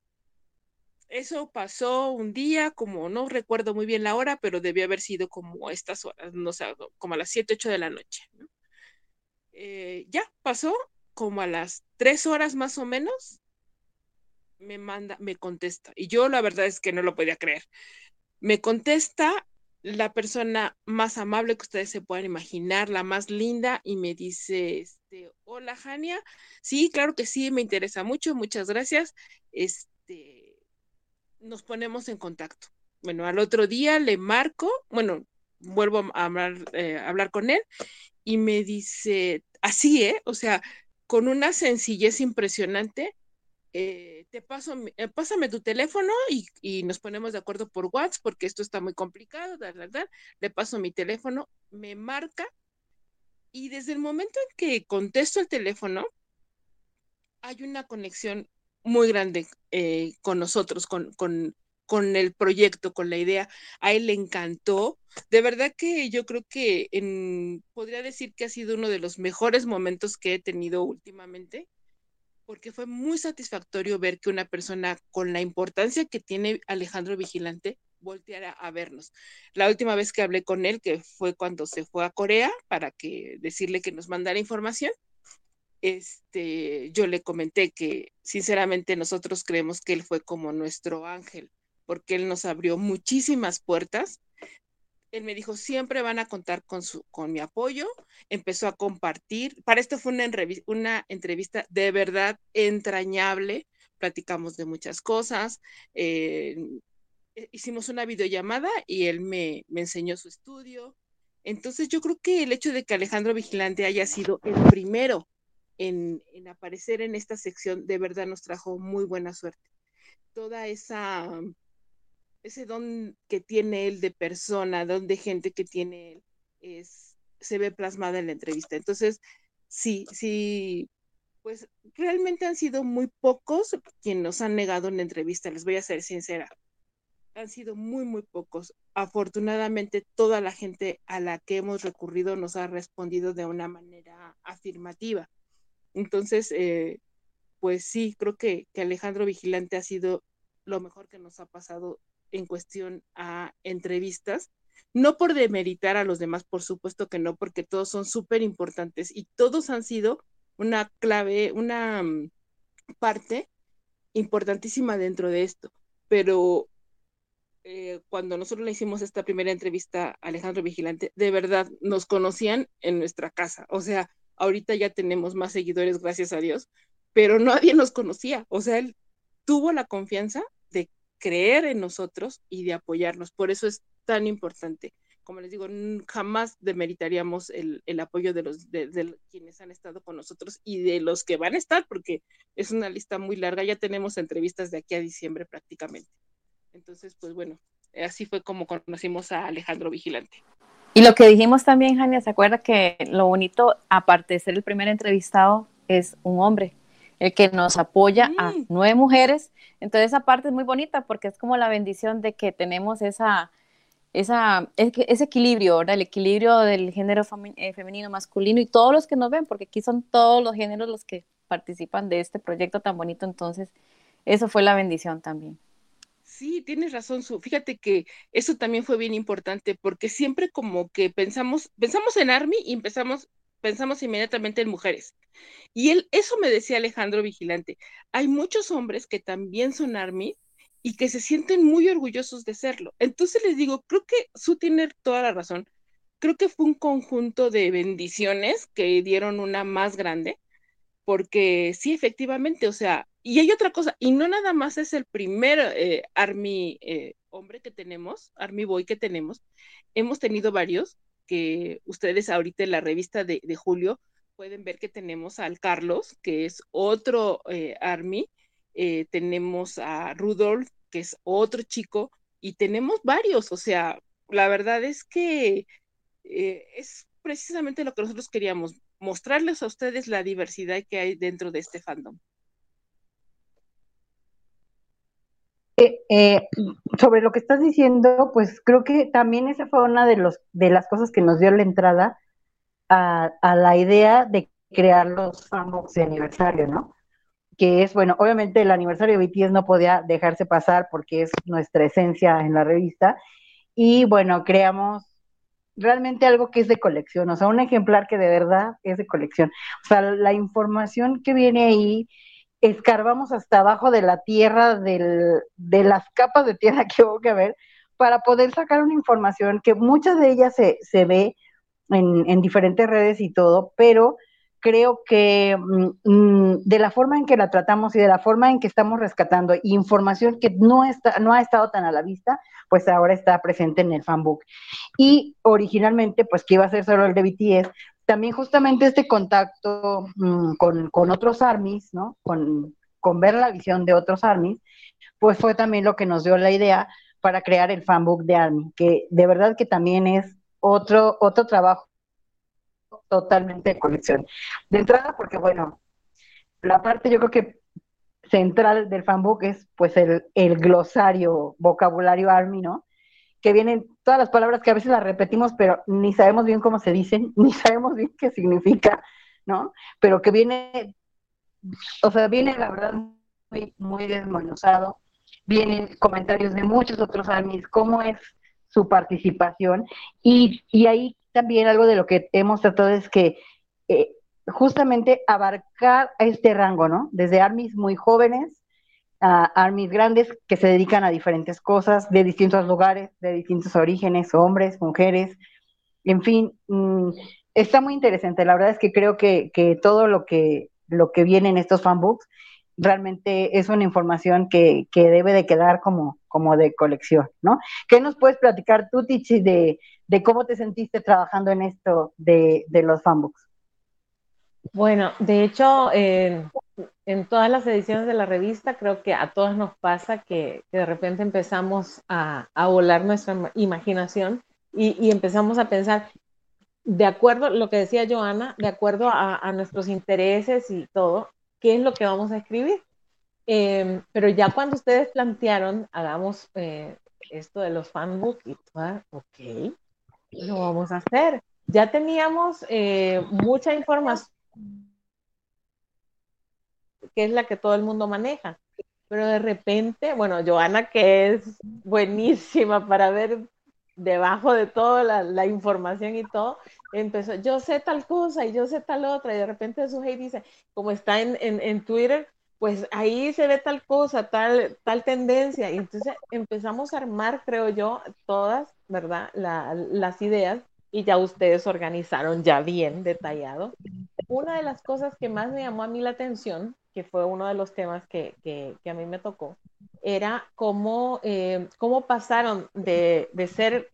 Eso pasó un día, como no recuerdo muy bien la hora, pero debió haber sido como estas horas, no sé, como a las 7, 8 de la noche. ¿no? Eh, ya pasó como a las 3 horas más o menos, me manda, me contesta. Y yo la verdad es que no lo podía creer. Me contesta la persona más amable que ustedes se puedan imaginar, la más linda, y me dice, este, hola Jania, sí, claro que sí, me interesa mucho, muchas gracias. Este, nos ponemos en contacto. Bueno, al otro día le marco, bueno, vuelvo a hablar, eh, hablar con él y me dice, así, ¿eh? O sea, con una sencillez impresionante, eh, te paso, eh, pásame tu teléfono y, y, nos ponemos de acuerdo por WhatsApp porque esto está muy complicado, da, da, le paso mi teléfono, me marca y desde el momento en que contesto el teléfono, hay una conexión muy grande eh, con nosotros, con, con, con el proyecto, con la idea. A él le encantó. De verdad que yo creo que podría decir que ha sido uno de los mejores momentos que he tenido últimamente porque fue muy satisfactorio ver que una persona con la importancia que tiene Alejandro Vigilante volteara a vernos. La última vez que hablé con él, que fue cuando se fue a Corea para decirle que nos mandara información, este, yo le comenté que sinceramente nosotros creemos que él fue como nuestro ángel, porque él nos abrió muchísimas puertas él me dijo, siempre van a contar con, su, con mi apoyo. Empezó a compartir. Para esto fue una, entrevista de verdad entrañable. Platicamos de muchas cosas. Eh, hicimos una videollamada y él me, me enseñó su estudio. Entonces yo creo que el hecho de que Alejandro Vigilante haya sido el primero en aparecer en esta sección de verdad nos trajo muy buena suerte. Toda esa ese don que tiene él de persona, don de gente que tiene él, es, se ve plasmada en la entrevista. Entonces, sí, sí, pues realmente han sido muy pocos quienes nos han negado una entrevista, les voy a ser sincera. Han sido muy, muy pocos. Afortunadamente, toda la gente a la que hemos recurrido nos ha respondido de una manera afirmativa. Entonces, eh, pues sí, creo que, que Alejandro Vigilante ha sido lo mejor que nos ha pasado en cuestión a entrevistas, no por demeritar a los demás, por supuesto que no, porque todos son súper importantes y todos han sido una clave, una mm, parte importantísima dentro de esto. Pero eh, cuando nosotros le hicimos esta primera entrevista a Alejandro Vigilante, de verdad nos conocían en nuestra casa. O sea, ahorita ya tenemos más seguidores, gracias a Dios, pero nadie nos conocía. O sea, él tuvo la confianza creer en nosotros y de apoyarnos. Por eso es tan importante. Como les digo, jamás demeritaríamos el, el apoyo de los de, quienes han estado con nosotros y de los que van a estar, porque es una lista muy larga. Ya tenemos entrevistas de aquí a diciembre prácticamente. Entonces, pues bueno, así fue como conocimos a Alejandro Vigilante. Y lo que dijimos también, Jania, ¿se acuerda que lo bonito, aparte de ser el primer entrevistado, es un hombre, el que nos apoya a nueve mujeres? Entonces esa parte es muy bonita porque es como la bendición de que tenemos esa, esa, ese equilibrio, ¿verdad? El equilibrio del género eh, femenino, masculino y todos los que nos ven, porque aquí son todos los géneros los que participan de este proyecto tan bonito. Entonces, eso fue la bendición también. Sí, tienes razón, Su. Fíjate que eso también fue bien importante porque siempre como que pensamos, pensamos en Army y empezamos, pensamos inmediatamente en mujeres. Y él, eso me decía Alejandro Vigilante. Hay muchos hombres que también son Army y que se sienten muy orgullosos de serlo. Entonces les digo, creo que Su tiene toda la razón. Creo que fue un conjunto de bendiciones que dieron una más grande, porque sí, efectivamente, o sea, y hay otra cosa, y no nada más es el primer eh, Army eh, hombre que tenemos, Army Boy que tenemos, hemos tenido varios, que ustedes ahorita en la revista de, Julio pueden ver que tenemos al Carlos, que es otro eh, Army, tenemos a Rudolf, que es otro chico, y tenemos varios, o sea, la verdad es que es precisamente lo que nosotros queríamos, mostrarles a ustedes la diversidad que hay dentro de este fandom. Eh, sobre lo que estás diciendo, pues creo que también esa fue una de, los, las cosas que nos dio la entrada a, la idea de crear los fanbox de aniversario, ¿no? Que es, bueno, obviamente el aniversario de BTS no podía dejarse pasar porque es nuestra esencia en la revista. Y bueno, creamos realmente algo que es de colección, o sea, un ejemplar que de verdad es de colección. O sea, la información que viene ahí escarbamos hasta abajo de la tierra, de las capas de tierra que hubo que ver, para poder sacar una información que muchas de ellas se, se ve en, en, diferentes redes y todo, pero creo que mm, mm, de la forma en que la tratamos y de la forma en que estamos rescatando información que no, está, no ha estado tan a la vista, pues ahora está presente en el fanbook. Y originalmente, pues que iba a ser solo el de BTS, también justamente este contacto mm, con, otros armies, ¿no? Con, ver la visión de otros armies, pues fue también lo que nos dio la idea para crear el fanbook de Army, que de verdad que también es otro, otro trabajo totalmente de colección. De entrada, porque bueno, la parte yo creo que central del fanbook es pues el, el glosario, vocabulario Army, ¿no? que vienen todas las palabras que a veces las repetimos, pero ni sabemos bien cómo se dicen, ni sabemos bien qué significa, ¿no? Pero que viene, o sea, viene la verdad muy, muy desmenuzado, vienen comentarios de muchos otros armies, cómo es su participación, y, y ahí también algo de lo que hemos tratado es que eh, justamente abarcar este rango, ¿no? Desde armies muy jóvenes a armies grandes que se dedican a diferentes cosas, de distintos lugares, de distintos orígenes, hombres, mujeres, en fin, mm, está muy interesante. La verdad es que creo que, todo lo que, lo que viene en estos fanbooks realmente es una información que, debe de quedar como, como de colección, ¿no? ¿Qué nos puedes platicar tú, Tichi, de, de cómo te sentiste trabajando en esto de, de los fanbooks? Bueno, de hecho, en todas las ediciones de la revista creo que a todas nos pasa que, de repente empezamos a, volar nuestra imaginación y, empezamos a pensar, de acuerdo lo que decía Joana, de acuerdo a, nuestros intereses y todo, qué es lo que vamos a escribir. Em, pero ya cuando ustedes plantearon, hagamos eh, esto de los fanbooks y todo, ok, lo vamos a hacer. Ya teníamos eh, mucha información que es la que todo el mundo maneja. pero de repente, bueno, Joana que es buenísima para ver debajo de toda la, la, información y todo, empezó, yo sé tal cosa y yo sé tal otra, y de repente su dice, como está en, en, en, Twitter, pues ahí se ve tal cosa, tal, tal tendencia, y entonces empezamos a armar, creo yo, todas, ¿verdad? La, las ideas, y ya ustedes organizaron ya bien detallado. Una de las cosas que más me llamó a mí la atención, que fue uno de los temas que, que, que a mí me tocó, era cómo, eh, cómo pasaron de, de ser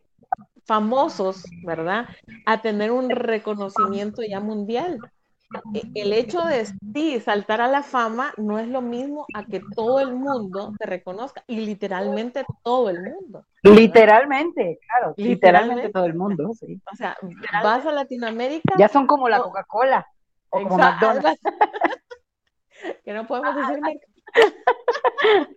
famosos, ¿verdad? A tener un reconocimiento ya mundial. E, el hecho de sí saltar a la fama no es lo mismo a que todo el mundo te reconozca y literalmente todo el mundo. ¿verdad? Literalmente, claro, literalmente, literalmente, todo el mundo. Sí. O sea, vas a Latinoamérica. Ya son como la Coca-Cola o como McDonald's. que no podemos decir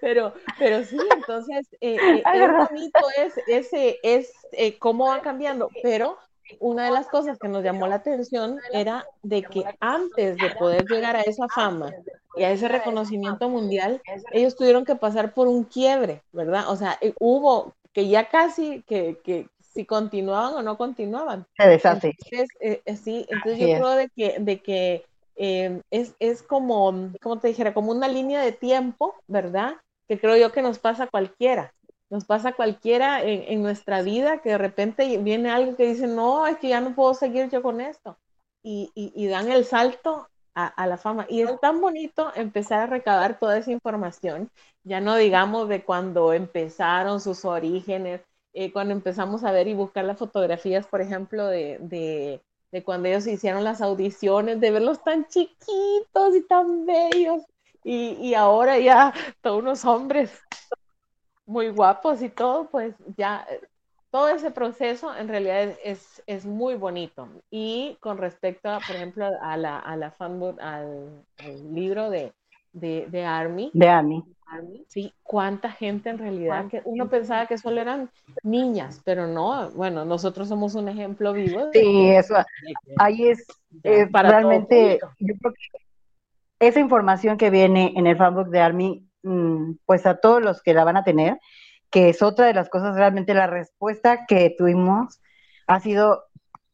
pero, pero sí, entonces eh, eh, es bonito es, ese, es eh, cómo va cambiando, pero una de las cosas que nos llamó la atención era de que antes de poder llegar a esa fama y a ese reconocimiento mundial, ellos tuvieron que pasar por un quiebre, ¿verdad? O sea, hubo que ya casi que, que si continuaban o no continuaban. Se deshace. Entonces, eh, sí, entonces Así yo es. creo de que, de que eh, es, es como, como te dijera, como una línea de tiempo, ¿verdad? Que creo yo que nos pasa a cualquiera. Nos pasa a cualquiera en, en, nuestra vida que de repente viene algo que dice, no, es que ya no puedo seguir yo con esto. Y, y, y dan el salto a, a, la fama. Y es tan bonito empezar a recabar toda esa información, ya no digamos de cuando empezaron sus orígenes, eh, cuando empezamos a ver y buscar las fotografías, por ejemplo, de, de, de cuando ellos hicieron las audiciones, de verlos tan chiquitos y tan bellos. Y, y ahora ya todos unos hombres muy guapos y todo, pues ya todo ese proceso en realidad es, es, es, muy bonito. Y con respecto, a, por ejemplo, a la, a la fanbook, al, al libro de, de, de, Army. De Army. Sí, cuánta gente en realidad, que uno pensaba que solo eran niñas, pero no, bueno, nosotros somos un ejemplo vivo. De, sí, eso, ahí es, es para realmente, yo creo que esa información que viene en el fanbook de Army, mmm, pues a todos los que la van a tener, que es otra de las cosas, realmente la respuesta que tuvimos ha sido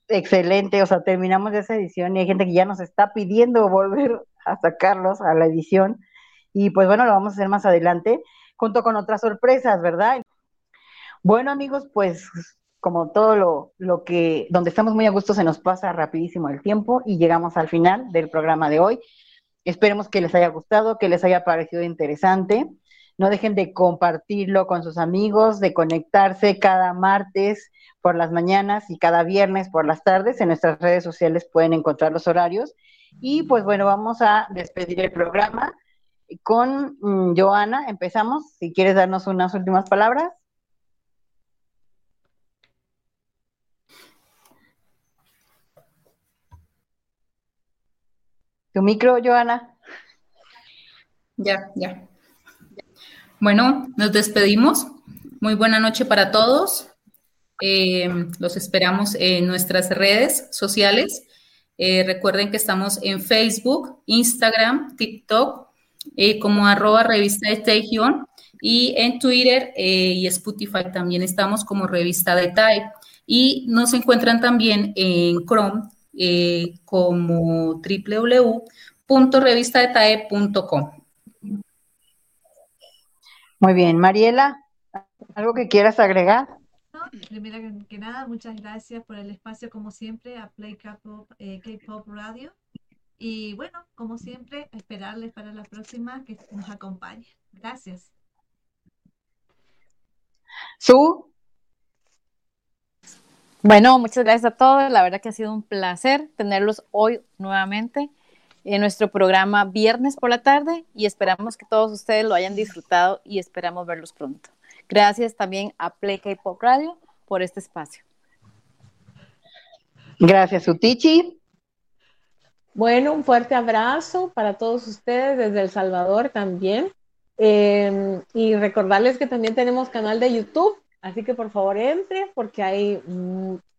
excelente, o sea, terminamos esa edición y hay gente que ya nos está pidiendo volver a sacarlos a la edición y pues bueno, lo vamos a hacer más adelante junto con otras sorpresas, ¿verdad? Bueno amigos, pues como todo lo, lo que, donde estamos muy a gusto se nos pasa rapidísimo el tiempo y llegamos al final del programa de hoy. Esperemos que les haya gustado, que les haya parecido interesante. No dejen de compartirlo con sus amigos, de conectarse cada martes por las mañanas y cada viernes por las tardes. En nuestras redes sociales pueden encontrar los horarios. Y pues bueno, vamos a despedir el programa con um, Joana. Empezamos. Si quieres darnos unas últimas palabras. Tu micro, Joana. Ya, ya. Bueno, nos despedimos. Muy buena noche para todos. Eh, los esperamos en nuestras redes sociales. Eh, recuerden que estamos en Facebook, Instagram, TikTok, eh, como arroba revista de Tejión, y en Twitter eh, y Spotify también estamos como revista de TAE. Y nos encuentran también en Chrome como www.revistadetae.com. Muy bien, Mariela, ¿algo que quieras agregar? Primero que, nada, muchas gracias por el espacio, como siempre, a Play K-Pop eh, Radio. Y bueno, como siempre, esperarles para la próxima que nos acompañen. Gracias. Su. Bueno, muchas gracias a todos. La verdad que ha sido un placer tenerlos hoy nuevamente en nuestro programa viernes por la tarde y esperamos que todos ustedes lo hayan disfrutado y esperamos verlos pronto. Gracias también a Play K-Pop Radio por este espacio. Gracias, Utichi. Bueno, un fuerte abrazo para todos ustedes desde El Salvador también. Eh, y recordarles que también tenemos canal de YouTube, así que por favor entre porque hay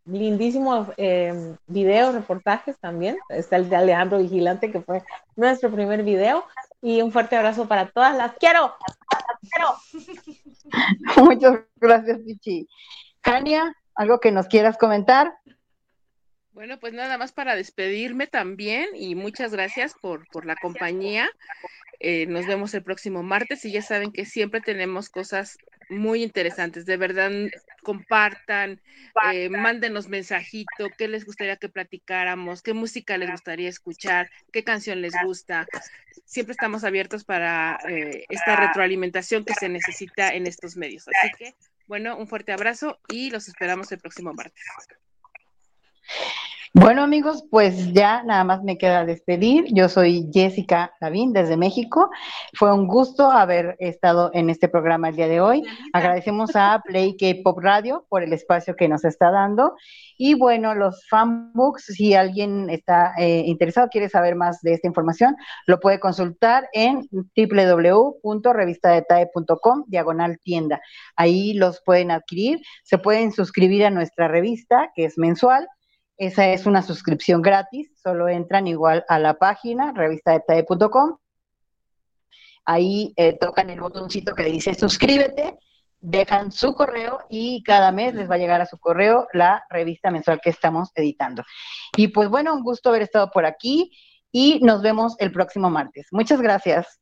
lindísimos eh, videos, reportajes también. Está el de Alejandro Vigilante, que fue nuestro primer video. Y un fuerte abrazo para todas. ¡Las quiero! ¡Las quiero! Muchas gracias, Pichi. Kania, ¿algo que nos quieras comentar? Bueno, pues nada más para despedirme también y muchas gracias por, por la compañía. Eh, nos vemos el próximo martes y ya saben que siempre tenemos cosas muy interesantes. De verdad, compartan, eh, mándenos mensajito, qué les gustaría que platicáramos, qué música les gustaría escuchar, qué canción les gusta. Siempre estamos abiertos para eh, esta retroalimentación que se necesita en estos medios. Así que, bueno, un fuerte abrazo y los esperamos el próximo martes. Bueno amigos, pues ya nada más me queda despedir. Yo soy Jessica Lavín desde México. Fue un gusto haber estado en este programa el día de hoy. Agradecemos a Play K-Pop Radio por el espacio que nos está dando. Y bueno, los fanbooks, si alguien está eh, interesado, quiere saber más de esta información, lo puede consultar en www.revistadetae.com, diagonal tienda. Ahí los pueden adquirir. Se pueden suscribir a nuestra revista, que es mensual esa es una suscripción gratis, solo entran igual a la página revistadetae.com. Ahí eh, tocan el botoncito que dice suscríbete, dejan su correo y cada mes les va a llegar a su correo la revista mensual que estamos editando. Y pues bueno, un gusto haber estado por aquí y nos vemos el próximo martes. Muchas gracias.